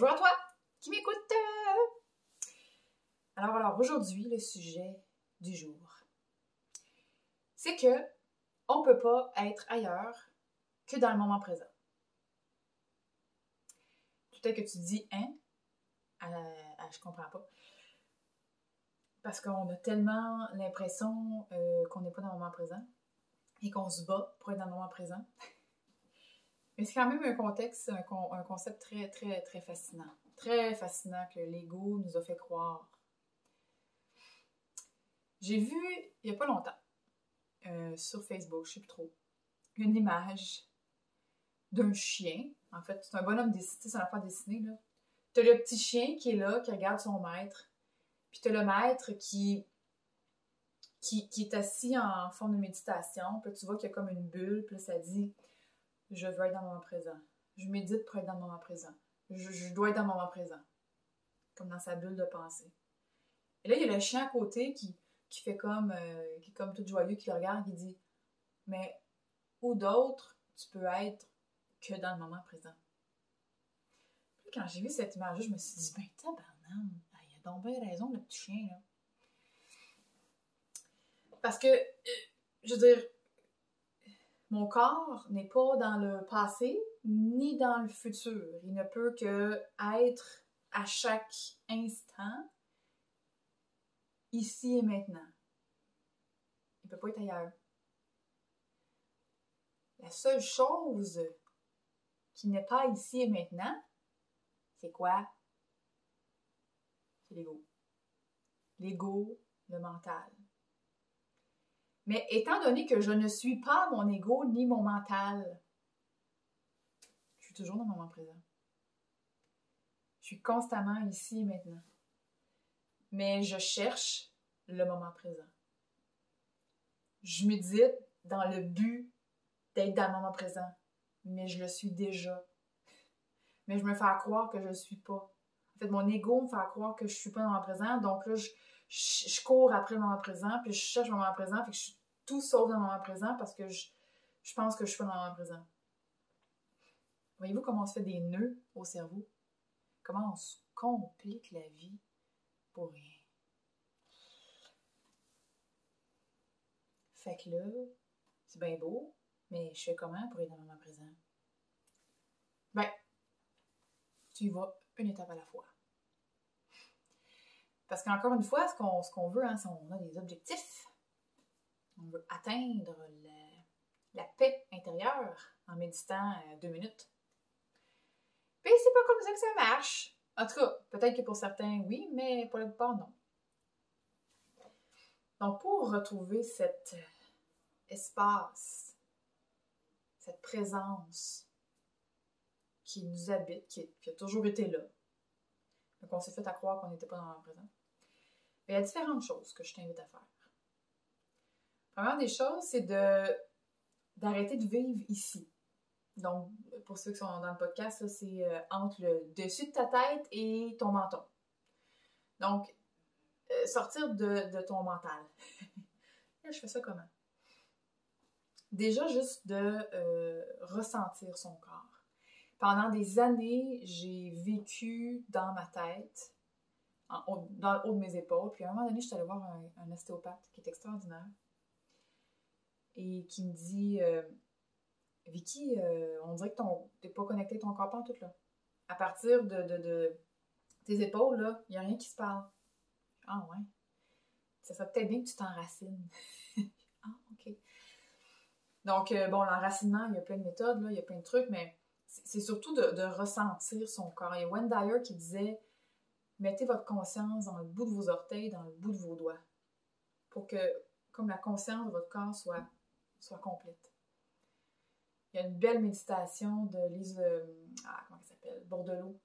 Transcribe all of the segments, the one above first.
Bonjour à toi qui m'écoute. Alors, alors aujourd'hui, le sujet du jour, c'est que on peut pas être ailleurs que dans le moment présent. Peut-être que tu dis hein, euh, je comprends pas. Parce qu'on a tellement l'impression euh, qu'on n'est pas dans le moment présent et qu'on se bat pour être dans le moment présent. Mais c'est quand même un contexte, un, concept très, très, très fascinant. Très fascinant que l'ego nous a fait croire. J'ai vu, il n'y a pas longtemps, euh, sur Facebook, je ne sais plus trop, une image d'un chien. En fait, c'est un bonhomme dessiné, c'est un affaire dessinée, là. T'as le petit chien qui est là, qui regarde son maître. Puis t'as le maître qui, qui, est assis en forme de méditation. Puis tu vois qu'il y a comme une bulle. Puis ça dit Je veux être dans le moment présent. Je médite pour être dans le moment présent. Je, dois être dans le moment présent. Comme dans sa bulle de pensée. Et là, il y a le chien à côté qui, fait comme, euh, qui est comme tout joyeux, qui le regarde, qui dit Mais où d'autre tu peux être que dans le moment présent? quand j'ai vu cette image-là, je me suis dit, ben tabarnane, il a donc bien raison, le petit chien, là. Parce que, euh, je veux dire, mon corps n'est pas dans le passé ni dans le futur. Il ne peut que être à chaque instant, ici et maintenant. Il ne peut pas être ailleurs. La seule chose qui n'est pas ici et maintenant, c'est quoi? C'est l'ego. L'ego, le mental. Mais étant donné que je ne suis pas mon ego ni mon mental, je suis toujours dans le moment présent. Je suis constamment ici et maintenant. Mais je cherche le moment présent. Je médite dans le but d'être dans le moment présent, mais je le suis déjà mais je me fais croire que je ne suis pas. En fait, mon ego me fait croire que je ne suis pas dans le moment présent, donc là, je, cours après le moment présent, puis je cherche le moment présent, que je suis tout sauf dans le moment présent parce que je, je pense que je suis dans le moment présent. Voyez-vous comment on se fait des nœuds au cerveau? Comment on se complique la vie pour rien? Fait que là, c'est bien beau, mais je fais comment pour être dans le moment présent? Ben, tu y vas une étape à la fois. Parce qu'encore une fois, ce qu'on veut, hein, c'est on a des objectifs. On veut atteindre la, paix intérieure en méditant euh, deux minutes. Puis c'est pas comme ça que ça marche. En tout cas, peut-être que pour certains, oui, mais pour la plupart, non. Donc, pour retrouver cet espace, cette présence, qui nous habite, qui, a toujours été là. Donc, on s'est fait à croire qu'on n'était pas dans le présent. il y a différentes choses que je t'invite à faire. Première des choses, c'est de, d'arrêter de vivre ici. Donc, pour ceux qui sont dans le podcast, c'est euh, entre le dessus de ta tête et ton menton. Donc, euh, sortir de, ton mental. je fais ça comment? Déjà, juste de euh, ressentir son corps. Pendant des années, j'ai vécu dans ma tête, dans le haut de mes épaules. Puis à un moment donné, je suis allée voir un, ostéopathe qui est extraordinaire et qui me dit euh, Vicky, euh, on dirait que tu n'es pas connecté ton corps en tout là. À partir de, tes épaules, là, il n'y a rien qui se parle. Ah ouais. Ça serait peut-être bien que tu t'enracines. ah, ok. Donc, euh, bon, l'enracinement, il y a plein de méthodes, là, il y a plein de trucs, mais c'est surtout de, ressentir son corps. Il y a Dyer qui disait mettez votre conscience dans le bout de vos orteils, dans le bout de vos doigts, pour que, comme la conscience de votre corps soit, soit complète. Il y a une belle méditation de Lise, euh, ah, comment elle s'appelle, Bordelot,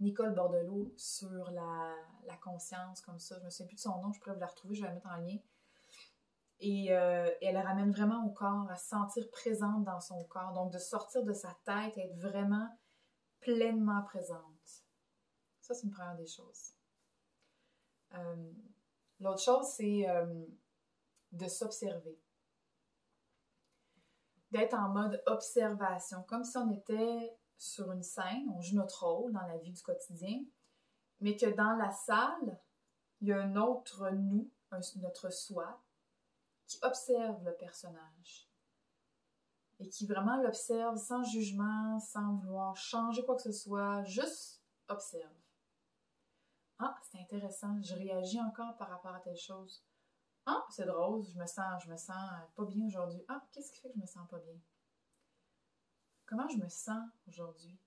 Nicole Bordelot, sur la, la, conscience, comme ça. Je me souviens plus de son nom, je pourrais vous la retrouver, je vais la mettre en lien. Euh, et, elle ramène vraiment au corps, à se sentir présente dans son corps. Donc, de sortir de sa tête être vraiment pleinement présente. Ça, c'est une première des choses. Euh, l'autre chose, c'est euh, de s'observer. D'être en mode observation, comme si on était sur une scène, on joue notre rôle dans la vie du quotidien, mais que dans la salle, il y a un autre nous, notre soi, qui observe le personnage et qui vraiment l'observe sans jugement, sans vouloir changer quoi que ce soit, juste observe. Ah, c'est intéressant, je réagis encore par rapport à telle chose. Ah, c'est drôle, je me sens, je me sens pas bien aujourd'hui. Ah, qu'est-ce qui fait que je me sens pas bien? Comment je me sens aujourd'hui?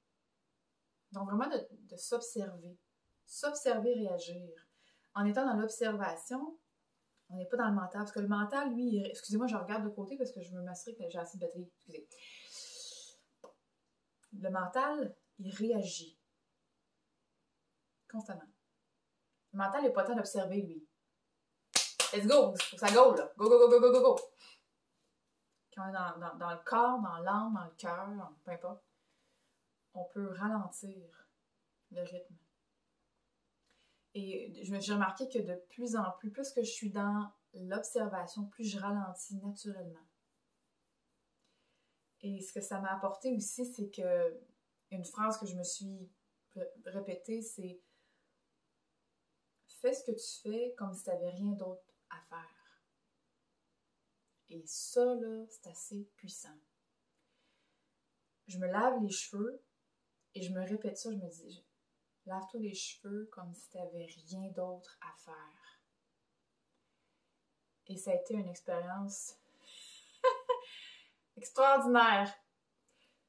Donc vraiment de, de s'observer, s'observer, réagir. En étant dans l'observation, on n'est pas dans le mental. Parce que le mental, lui, excusez-moi, je regarde de côté parce que je me m'assurer que j'ai assez de batterie. Excusez. Le mental, il réagit constamment. Le mental n'est pas temps d'observer, lui. Let's go! Ça go, là. Go, go, go, go, go, go, go! Quand on est dans, dans, le corps, dans l'âme, dans le cœur, peu importe, on peut ralentir le rythme. Et j'ai remarqué que de plus en plus, plus que je suis dans l'observation, plus je ralentis naturellement. Et ce que ça m'a apporté aussi, c'est que une phrase que je me suis répétée, c'est fais ce que tu fais comme si tu n'avais rien d'autre faire. Et ça, là, c'est assez puissant. Je me lave les cheveux et je me répète ça, je me dis, Lave-toi les cheveux comme si tu n'avais rien d'autre à faire. Et ça a été une expérience extraordinaire.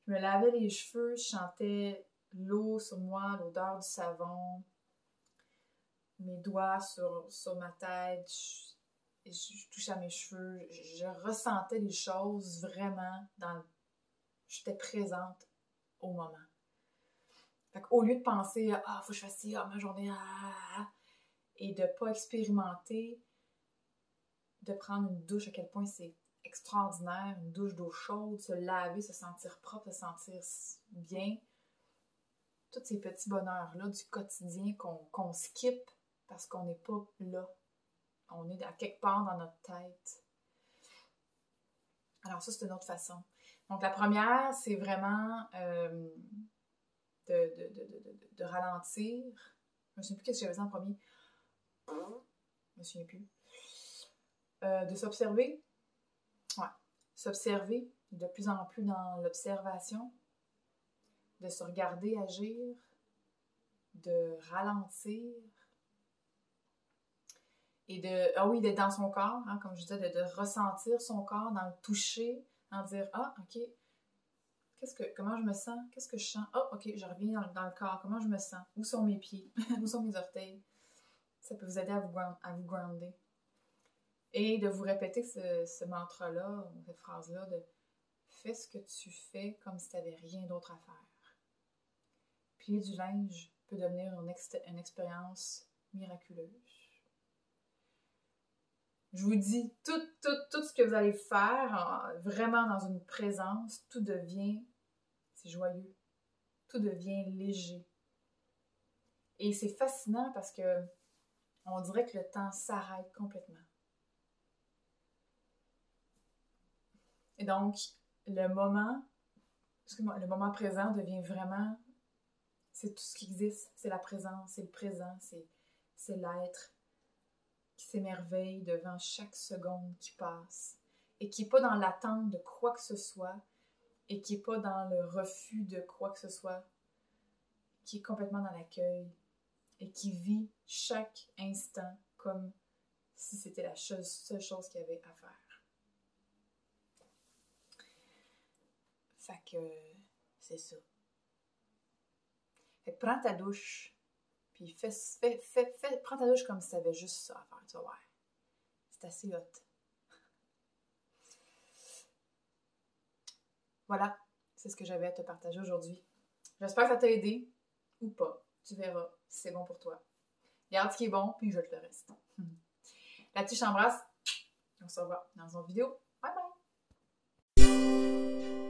Je me lavais les cheveux, je chantais l'eau sur moi, l'odeur du savon, mes doigts sur, sur ma tête, je, je, touchais à mes cheveux, je, ressentais les choses vraiment dans le... J'étais présente au moment. Fait au lieu de penser Ah, faut que je fasse ci, ah, ma journée, ah, ah, ah, et de pas expérimenter, de prendre une douche, à quel point c'est extraordinaire, une douche d'eau chaude, se laver, se sentir propre, se sentir bien. Tous ces petits bonheurs-là du quotidien qu'on skip parce qu'on n'est pas là. On est à quelque part dans notre tête. Alors ça, c'est une autre façon. Donc la première, c'est vraiment euh, de, ralentir. Je me souviens plus qu'est-ce que j'avais en premier. Je me souviens plus. Euh, de s'observer. Ouais. S'observer de plus en plus dans l'observation. De se regarder agir. De ralentir. Et de, ah oui, d'être dans son corps, hein, comme je disais, de, ressentir son corps, dans le toucher, en dire, ah, ok, Qu'est-ce que, comment je me sens? Qu'est-ce que je sens? Oh, ok, je reviens dans, le corps. Comment je me sens? Où sont mes pieds? Où sont mes orteils? Ça peut vous aider à vous, à vous grounder. Et de vous répéter ce, mantra-là, cette phrase-là de fais ce que tu fais comme si tu n'avais rien d'autre à faire. Plier du linge peut devenir une expérience miraculeuse. Je vous dis, tout, tout, tout ce que vous allez faire, vraiment dans une présence, tout devient joyeux. Tout devient léger. Et c'est fascinant parce que on dirait que le temps s'arrête complètement. Et donc, le moment, le moment présent devient vraiment, c'est tout ce qui existe, c'est la présence, c'est le présent, c'est l'être qui s'émerveille devant chaque seconde qui passe et qui n'est pas dans l'attente de quoi que ce soit, et qui n'est pas dans le refus de quoi que ce soit, qui est complètement dans l'accueil et qui vit chaque instant comme si c'était la seule chose qu'il y avait à faire. Fait que c'est ça. Fait que prends ta douche, puis fais, fais, fais, prends ta douche comme si tu avais juste ça à faire, tu vas voir. C'est assez hot. Voilà, c'est ce que j'avais à te partager aujourd'hui. J'espère que ça t'a aidé ou pas. Tu verras si c'est bon pour toi. Garde ce qui est bon, puis je te le reste. Là-dessus, je t'embrasse. On se revoit dans une autre vidéo. Bye bye!